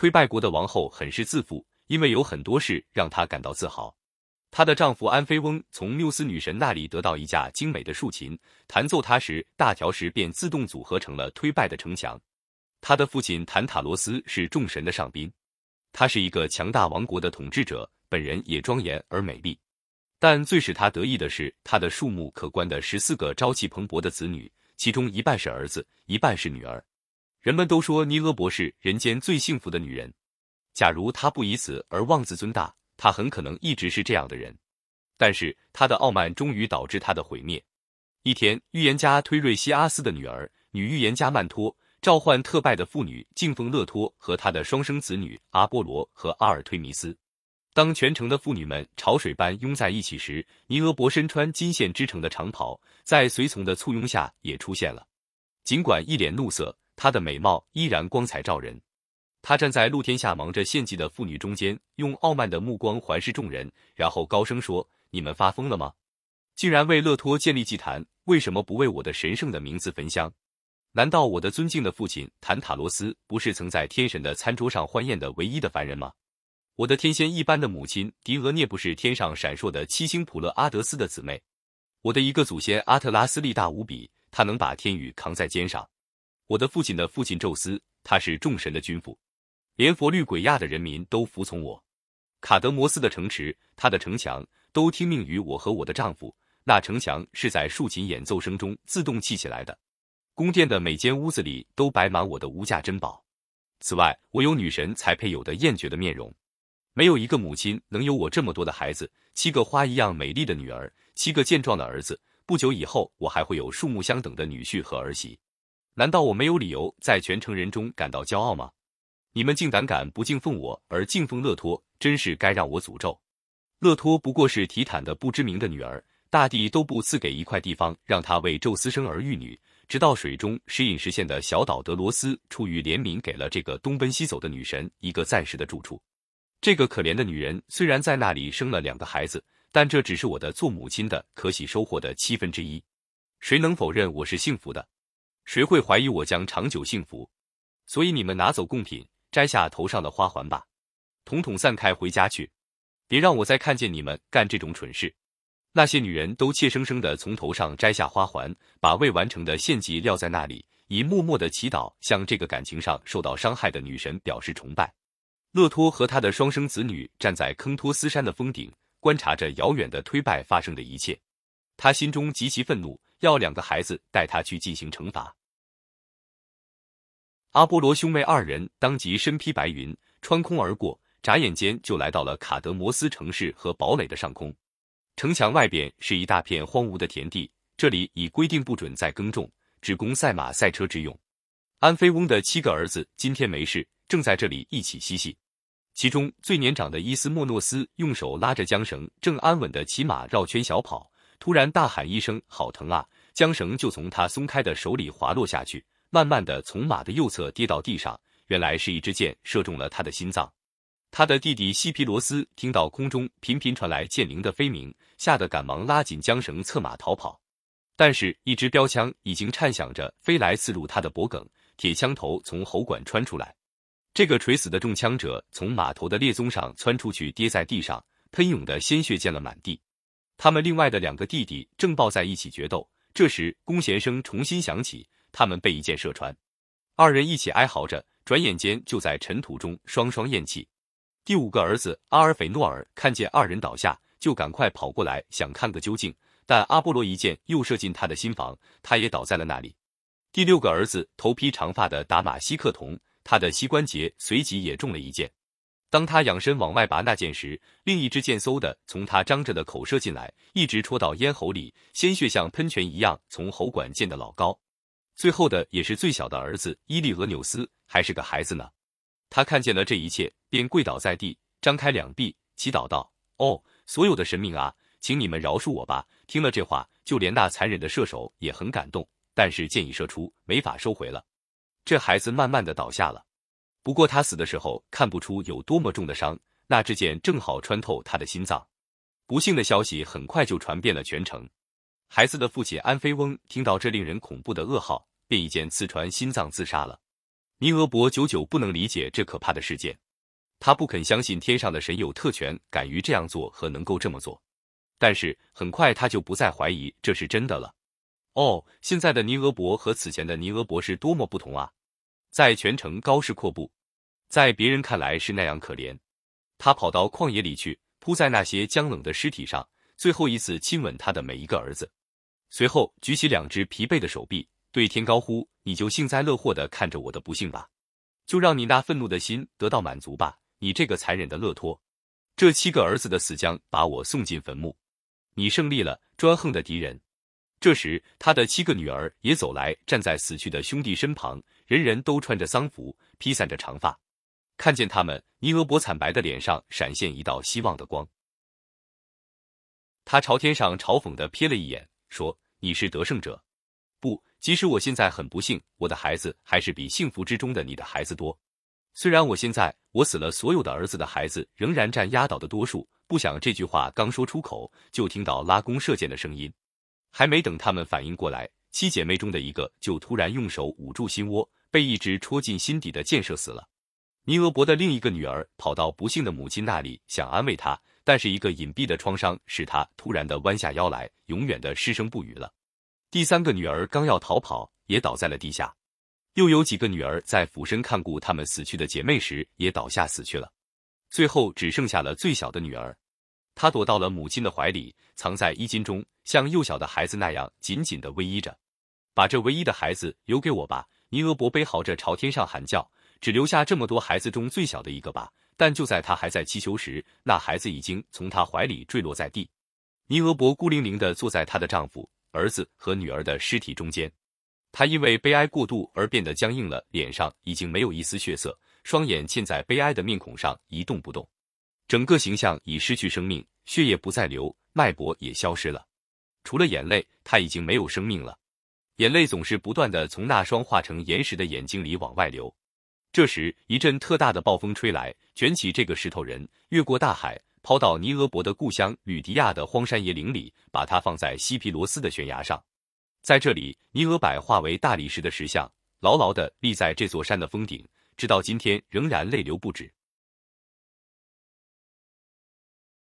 推拜国的王后很是自负，因为有很多事让她感到自豪。她的丈夫安菲翁从缪斯女神那里得到一架精美的竖琴，弹奏它时，大条石便自动组合成了推拜的城墙。他的父亲坦塔罗斯是众神的上宾，他是一个强大王国的统治者，本人也庄严而美丽。但最使他得意的是他的数目可观的十四个朝气蓬勃的子女，其中一半是儿子，一半是女儿。人们都说尼俄博是人间最幸福的女人。假如她不以此而妄自尊大，她很可能一直是这样的人。但是她的傲慢终于导致她的毁灭。一天，预言家推瑞西阿斯的女儿女预言家曼托。召唤特拜的妇女敬奉勒托和他的双生子女阿波罗和阿尔忒弥斯。当全城的妇女们潮水般拥在一起时，尼俄伯身穿金线织成的长袍，在随从的簇拥下也出现了。尽管一脸怒色，她的美貌依然光彩照人。她站在露天下忙着献祭的妇女中间，用傲慢的目光环视众人，然后高声说：“你们发疯了吗？竟然为勒托建立祭坛，为什么不为我的神圣的名字焚香？”难道我的尊敬的父亲坦塔罗斯不是曾在天神的餐桌上欢宴的唯一的凡人吗？我的天仙一般的母亲狄俄涅不是天上闪烁的七星普勒阿德斯的姊妹？我的一个祖先阿特拉斯力大无比，他能把天宇扛在肩上。我的父亲的父亲宙斯，他是众神的君父，连佛律鬼亚的人民都服从我。卡德摩斯的城池，他的城墙都听命于我和我的丈夫。那城墙是在竖琴演奏声中自动砌起来的。宫殿的每间屋子里都摆满我的无价珍宝。此外，我有女神才配有的艳绝的面容。没有一个母亲能有我这么多的孩子：七个花一样美丽的女儿，七个健壮的儿子。不久以后，我还会有数目相等的女婿和儿媳。难道我没有理由在全城人中感到骄傲吗？你们竟胆敢不敬奉我而敬奉勒托，真是该让我诅咒。勒托不过是提坦的不知名的女儿，大地都不赐给一块地方让她为宙斯生儿育女。直到水中时隐时现的小岛德罗斯出于怜悯，给了这个东奔西走的女神一个暂时的住处。这个可怜的女人虽然在那里生了两个孩子，但这只是我的做母亲的可喜收获的七分之一。谁能否认我是幸福的？谁会怀疑我将长久幸福？所以你们拿走贡品，摘下头上的花环吧，统统散开回家去，别让我再看见你们干这种蠢事。那些女人都怯生生地从头上摘下花环，把未完成的献祭撂在那里，以默默的祈祷向这个感情上受到伤害的女神表示崇拜。勒托和他的双生子女站在坑托斯山的峰顶，观察着遥远的推拜发生的一切。他心中极其愤怒，要两个孩子带他去进行惩罚。阿波罗兄妹二人当即身披白云，穿空而过，眨眼间就来到了卡德摩斯城市和堡垒的上空。城墙外边是一大片荒芜的田地，这里已规定不准再耕种，只供赛马赛车之用。安菲翁的七个儿子今天没事，正在这里一起嬉戏。其中最年长的伊斯莫诺斯用手拉着缰绳，正安稳的骑马绕圈小跑，突然大喊一声：“好疼啊！”缰绳就从他松开的手里滑落下去，慢慢的从马的右侧跌到地上。原来是一支箭射中了他的心脏。他的弟弟西皮罗斯听到空中频频传来剑灵的飞鸣，吓得赶忙拉紧缰绳，策马逃跑。但是，一支标枪已经颤响着飞来，刺入他的脖颈，铁枪头从喉管穿出来。这个垂死的中枪者从马头的裂宗上窜出去，跌在地上，喷涌的鲜血溅了满地。他们另外的两个弟弟正抱在一起决斗。这时，弓弦声重新响起，他们被一箭射穿。二人一起哀嚎着，转眼间就在尘土中双双咽气。第五个儿子阿尔斐诺尔看见二人倒下，就赶快跑过来想看个究竟，但阿波罗一箭又射进他的心房，他也倒在了那里。第六个儿子头披长发的达马西克童，他的膝关节随即也中了一箭。当他仰身往外拔那箭时，另一支箭嗖的从他张着的口射进来，一直戳到咽喉里，鲜血像喷泉一样从喉管溅得老高。最后的也是最小的儿子伊利俄纽斯，还是个孩子呢。他看见了这一切，便跪倒在地，张开两臂，祈祷道：“哦，所有的神明啊，请你们饶恕我吧！”听了这话，就连那残忍的射手也很感动，但是箭已射出，没法收回了。这孩子慢慢的倒下了，不过他死的时候看不出有多么重的伤，那支箭正好穿透他的心脏。不幸的消息很快就传遍了全城，孩子的父亲安菲翁听到这令人恐怖的噩耗，便一箭刺穿心脏自杀了。尼俄伯久久不能理解这可怕的事件，他不肯相信天上的神有特权，敢于这样做和能够这么做。但是很快他就不再怀疑这是真的了。哦，现在的尼俄伯和此前的尼俄伯是多么不同啊！在全城高势阔步，在别人看来是那样可怜。他跑到旷野里去，扑在那些僵冷的尸体上，最后一次亲吻他的每一个儿子。随后举起两只疲惫的手臂，对天高呼：“你就幸灾乐祸的看着我的不幸吧，就让你那愤怒的心得到满足吧，你这个残忍的勒托！这七个儿子的死将把我送进坟墓。你胜利了，专横的敌人。”这时，他的七个女儿也走来，站在死去的兄弟身旁，人人都穿着丧服，披散着长发。看见他们，尼俄伯惨白的脸上闪现一道希望的光。他朝天上嘲讽的瞥了一眼，说：“你是得胜者。不，即使我现在很不幸，我的孩子还是比幸福之中的你的孩子多。虽然我现在我死了，所有的儿子的孩子仍然占压倒的多数。”不想这句话刚说出口，就听到拉弓射箭的声音。还没等他们反应过来，七姐妹中的一个就突然用手捂住心窝，被一支戳进心底的箭射死了。尼俄伯的另一个女儿跑到不幸的母亲那里，想安慰她，但是一个隐蔽的创伤使她突然的弯下腰来，永远的失声不语了。第三个女儿刚要逃跑，也倒在了地下。又有几个女儿在俯身看顾他们死去的姐妹时，也倒下死去了。最后只剩下了最小的女儿。他躲到了母亲的怀里，藏在衣襟中，像幼小的孩子那样紧紧的偎依着。把这唯一的孩子留给我吧，尼俄伯悲嚎着朝天上喊叫。只留下这么多孩子中最小的一个吧。但就在他还在祈求时，那孩子已经从他怀里坠落在地。尼俄伯孤零零的坐在她的丈夫、儿子和女儿的尸体中间。她因为悲哀过度而变得僵硬了，脸上已经没有一丝血色，双眼嵌在悲哀的面孔上一动不动。整个形象已失去生命，血液不再流，脉搏也消失了，除了眼泪，他已经没有生命了。眼泪总是不断的从那双化成岩石的眼睛里往外流。这时，一阵特大的暴风吹来，卷起这个石头人，越过大海，抛到尼俄伯的故乡吕迪亚的荒山野岭里，把他放在西皮罗斯的悬崖上。在这里，尼俄柏化为大理石的石像，牢牢的立在这座山的峰顶，直到今天仍然泪流不止。